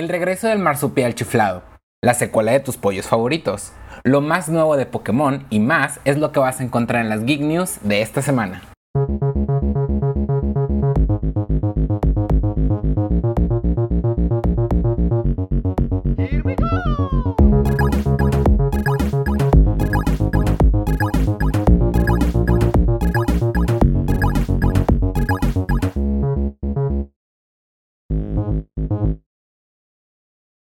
El regreso del marsupial chiflado, la secuela de tus pollos favoritos, lo más nuevo de Pokémon y más es lo que vas a encontrar en las Geek News de esta semana.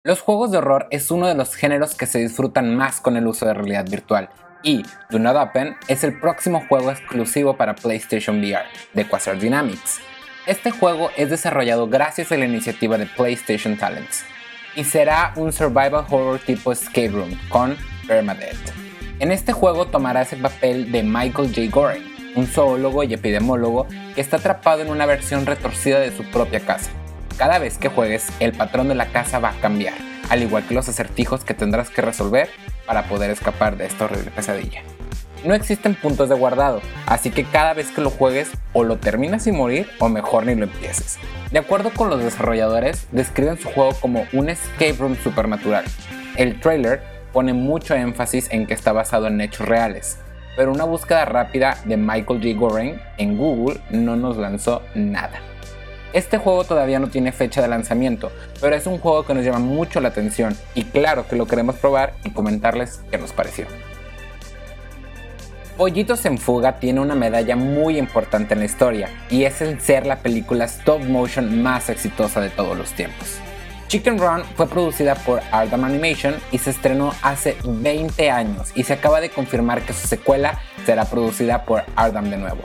Los juegos de horror es uno de los géneros que se disfrutan más con el uso de realidad virtual, y Do Not Open es el próximo juego exclusivo para PlayStation VR de Quasar Dynamics. Este juego es desarrollado gracias a la iniciativa de PlayStation Talents y será un survival horror tipo escape room con Permadeath. En este juego tomarás el papel de Michael J. Goring, un zoólogo y epidemólogo que está atrapado en una versión retorcida de su propia casa cada vez que juegues, el patrón de la casa va a cambiar, al igual que los acertijos que tendrás que resolver para poder escapar de esta horrible pesadilla. No existen puntos de guardado, así que cada vez que lo juegues o lo terminas sin morir o mejor ni lo empieces. De acuerdo con los desarrolladores, describen su juego como un escape room supernatural. El trailer pone mucho énfasis en que está basado en hechos reales, pero una búsqueda rápida de Michael J. Goring en Google no nos lanzó nada. Este juego todavía no tiene fecha de lanzamiento, pero es un juego que nos llama mucho la atención y claro que lo queremos probar y comentarles qué nos pareció. Pollitos en Fuga tiene una medalla muy importante en la historia y es el ser la película stop motion más exitosa de todos los tiempos. Chicken Run fue producida por Ardam Animation y se estrenó hace 20 años y se acaba de confirmar que su secuela será producida por Ardam de nuevo,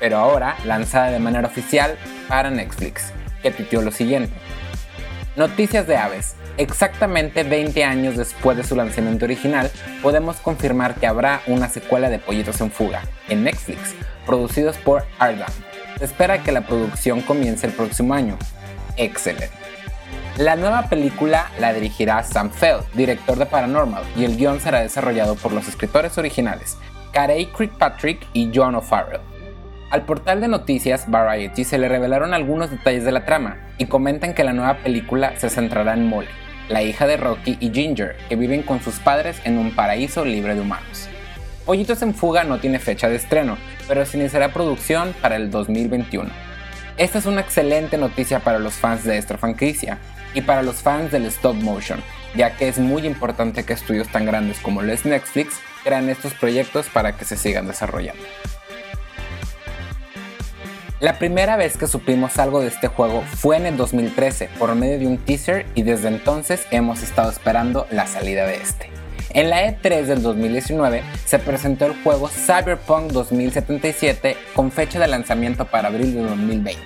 pero ahora lanzada de manera oficial para Netflix, que pitió lo siguiente. Noticias de aves. Exactamente 20 años después de su lanzamiento original, podemos confirmar que habrá una secuela de Pollitos en Fuga en Netflix, producidos por Ardam. Se espera que la producción comience el próximo año. Excelente. La nueva película la dirigirá Sam Feld, director de Paranormal, y el guion será desarrollado por los escritores originales, Carey Kirkpatrick y John O'Farrell. Al portal de noticias Variety se le revelaron algunos detalles de la trama y comentan que la nueva película se centrará en Molly, la hija de Rocky y Ginger, que viven con sus padres en un paraíso libre de humanos. Pollitos en Fuga no tiene fecha de estreno, pero se iniciará producción para el 2021. Esta es una excelente noticia para los fans de esta franquicia y para los fans del stop motion, ya que es muy importante que estudios tan grandes como lo es Netflix crean estos proyectos para que se sigan desarrollando. La primera vez que supimos algo de este juego fue en el 2013 por medio de un teaser y desde entonces hemos estado esperando la salida de este. En la E3 del 2019 se presentó el juego Cyberpunk 2077 con fecha de lanzamiento para abril de 2020.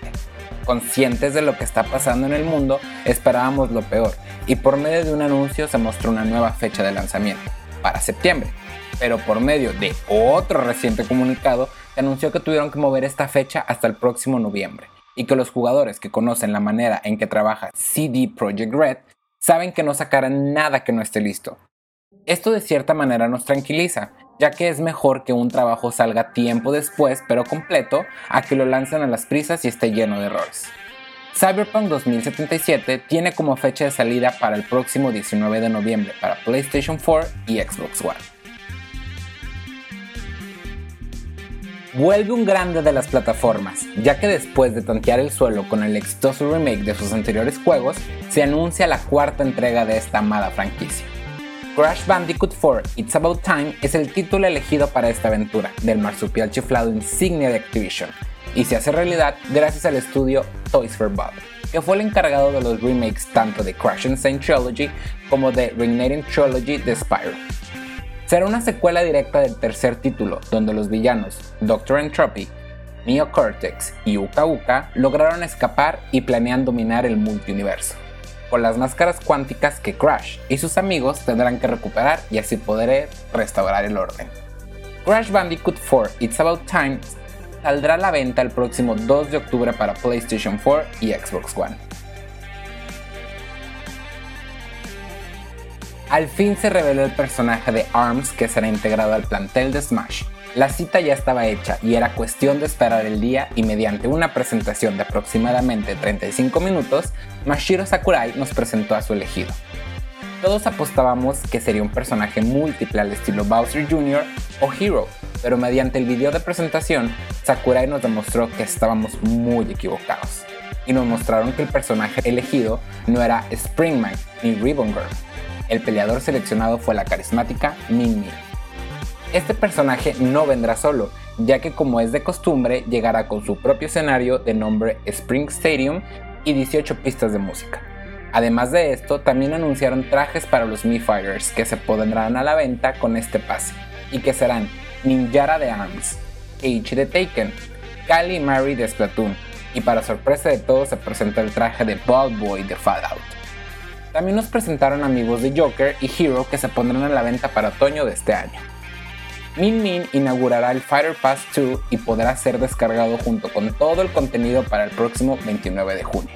Conscientes de lo que está pasando en el mundo, esperábamos lo peor y por medio de un anuncio se mostró una nueva fecha de lanzamiento, para septiembre. Pero por medio de otro reciente comunicado anunció que tuvieron que mover esta fecha hasta el próximo noviembre y que los jugadores que conocen la manera en que trabaja CD Projekt Red saben que no sacarán nada que no esté listo. Esto de cierta manera nos tranquiliza, ya que es mejor que un trabajo salga tiempo después pero completo a que lo lancen a las prisas y esté lleno de errores. Cyberpunk 2077 tiene como fecha de salida para el próximo 19 de noviembre para PlayStation 4 y Xbox One. vuelve un grande de las plataformas, ya que después de tantear el suelo con el exitoso remake de sus anteriores juegos, se anuncia la cuarta entrega de esta amada franquicia. Crash Bandicoot 4 It's About Time es el título elegido para esta aventura del marsupial chiflado insignia de Activision, y se hace realidad gracias al estudio Toys for Bob, que fue el encargado de los remakes tanto de Crash Insane Trilogy como de Reigniting Trilogy de Spyro. Será una secuela directa del tercer título, donde los villanos Dr. Entropy, Neo Cortex y Uka Uka lograron escapar y planean dominar el multiuniverso, con las máscaras cuánticas que Crash y sus amigos tendrán que recuperar y así poder restaurar el orden. Crash Bandicoot 4 It's About Time saldrá a la venta el próximo 2 de octubre para PlayStation 4 y Xbox One. Al fin se reveló el personaje de ARMS que será integrado al plantel de Smash. La cita ya estaba hecha y era cuestión de esperar el día y mediante una presentación de aproximadamente 35 minutos, Mashiro Sakurai nos presentó a su elegido. Todos apostábamos que sería un personaje múltiple al estilo Bowser Jr. o Hero, pero mediante el video de presentación, Sakurai nos demostró que estábamos muy equivocados y nos mostraron que el personaje elegido no era Springman ni Ribbon Girl. El peleador seleccionado fue la carismática Min Min. Este personaje no vendrá solo, ya que como es de costumbre, llegará con su propio escenario de nombre Spring Stadium y 18 pistas de música. Además de esto, también anunciaron trajes para los Mi Fighters que se pondrán a la venta con este pase y que serán Ninjara de ARMS, H de Taken, Kali y Mary de Splatoon, y para sorpresa de todos se presentó el traje de Bald Boy de Fallout. También nos presentaron amigos de Joker y Hero que se pondrán a la venta para otoño de este año. Min Min inaugurará el Fighter Pass 2 y podrá ser descargado junto con todo el contenido para el próximo 29 de junio.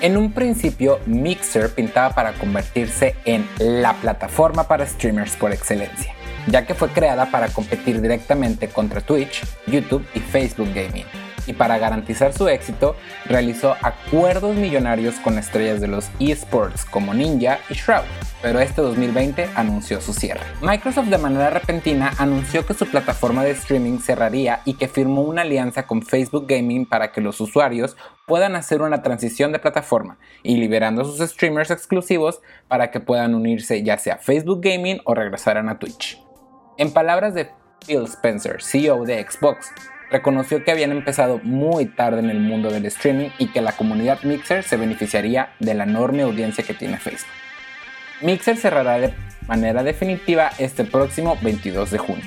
En un principio, Mixer pintaba para convertirse en la plataforma para streamers por excelencia ya que fue creada para competir directamente contra Twitch, YouTube y Facebook Gaming. Y para garantizar su éxito, realizó acuerdos millonarios con estrellas de los esports como Ninja y Shroud, pero este 2020 anunció su cierre. Microsoft de manera repentina anunció que su plataforma de streaming cerraría y que firmó una alianza con Facebook Gaming para que los usuarios puedan hacer una transición de plataforma y liberando sus streamers exclusivos para que puedan unirse ya sea a Facebook Gaming o regresaran a Twitch. En palabras de Phil Spencer, CEO de Xbox, reconoció que habían empezado muy tarde en el mundo del streaming y que la comunidad Mixer se beneficiaría de la enorme audiencia que tiene Facebook. Mixer cerrará de manera definitiva este próximo 22 de junio.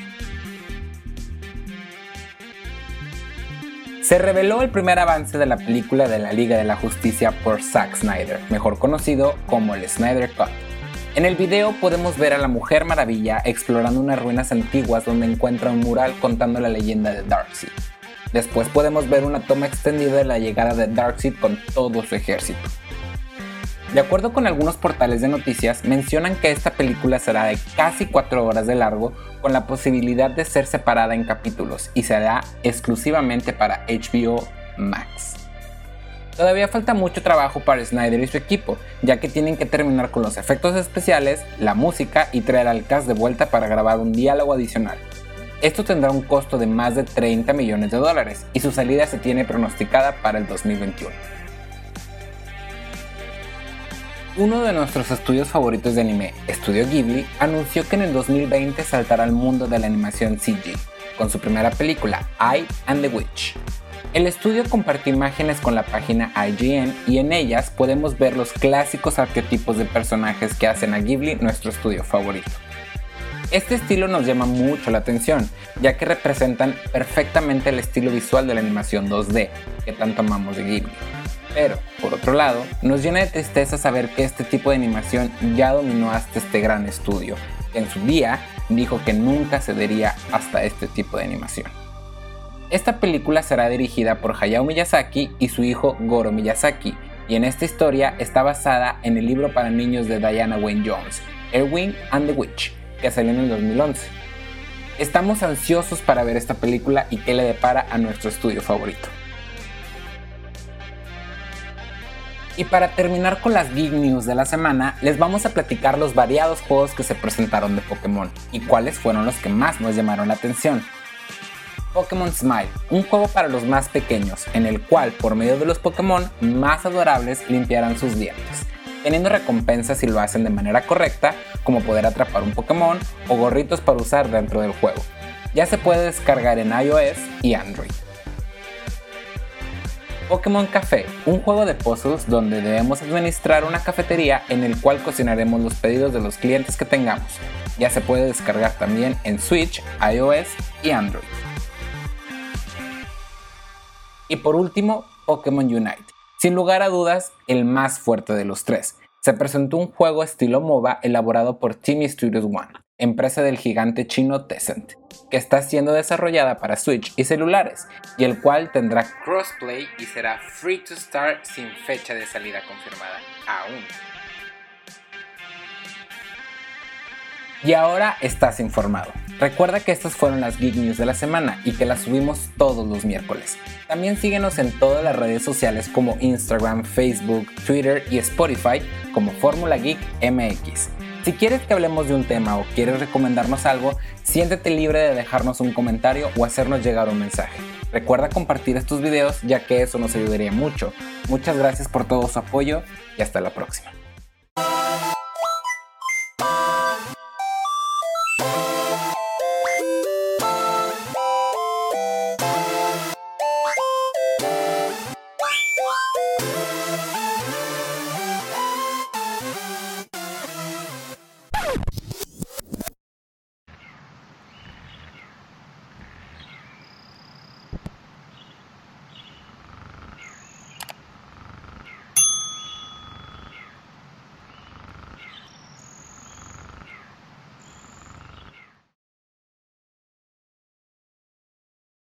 Se reveló el primer avance de la película de la Liga de la Justicia por Zack Snyder, mejor conocido como el Snyder Cut en el video podemos ver a la Mujer Maravilla explorando unas ruinas antiguas donde encuentra un mural contando la leyenda de Darkseid. Después podemos ver una toma extendida de la llegada de Darkseid con todo su ejército. De acuerdo con algunos portales de noticias, mencionan que esta película será de casi 4 horas de largo con la posibilidad de ser separada en capítulos y será exclusivamente para HBO Max. Todavía falta mucho trabajo para Snyder y su equipo, ya que tienen que terminar con los efectos especiales, la música y traer al cast de vuelta para grabar un diálogo adicional. Esto tendrá un costo de más de 30 millones de dólares y su salida se tiene pronosticada para el 2021. Uno de nuestros estudios favoritos de anime, Studio Ghibli, anunció que en el 2020 saltará al mundo de la animación CG, con su primera película, I and the Witch, el estudio compartió imágenes con la página IGN y en ellas podemos ver los clásicos arquetipos de personajes que hacen a Ghibli nuestro estudio favorito. Este estilo nos llama mucho la atención, ya que representan perfectamente el estilo visual de la animación 2D que tanto amamos de Ghibli. Pero, por otro lado, nos llena de tristeza saber que este tipo de animación ya dominó hasta este gran estudio, que en su día dijo que nunca cedería hasta este tipo de animación. Esta película será dirigida por Hayao Miyazaki y su hijo Goro Miyazaki, y en esta historia está basada en el libro para niños de Diana Wayne Jones, Erwin and the Witch, que salió en el 2011. Estamos ansiosos para ver esta película y qué le depara a nuestro estudio favorito. Y para terminar con las Geek News de la semana, les vamos a platicar los variados juegos que se presentaron de Pokémon y cuáles fueron los que más nos llamaron la atención. Pokémon Smile, un juego para los más pequeños, en el cual por medio de los Pokémon más adorables limpiarán sus dientes, teniendo recompensas si lo hacen de manera correcta, como poder atrapar un Pokémon o gorritos para usar dentro del juego. Ya se puede descargar en iOS y Android. Pokémon Café, un juego de puzzles donde debemos administrar una cafetería en el cual cocinaremos los pedidos de los clientes que tengamos. Ya se puede descargar también en Switch, iOS y Android. Y por último, Pokémon Unite. Sin lugar a dudas, el más fuerte de los tres. Se presentó un juego estilo MOBA elaborado por Team Studios One, empresa del gigante chino Tencent, que está siendo desarrollada para Switch y celulares, y el cual tendrá crossplay y será free to start sin fecha de salida confirmada aún. Y ahora estás informado. Recuerda que estas fueron las Geek News de la semana y que las subimos todos los miércoles. También síguenos en todas las redes sociales como Instagram, Facebook, Twitter y Spotify como Fórmula Geek MX. Si quieres que hablemos de un tema o quieres recomendarnos algo, siéntete libre de dejarnos un comentario o hacernos llegar un mensaje. Recuerda compartir estos videos ya que eso nos ayudaría mucho. Muchas gracias por todo su apoyo y hasta la próxima.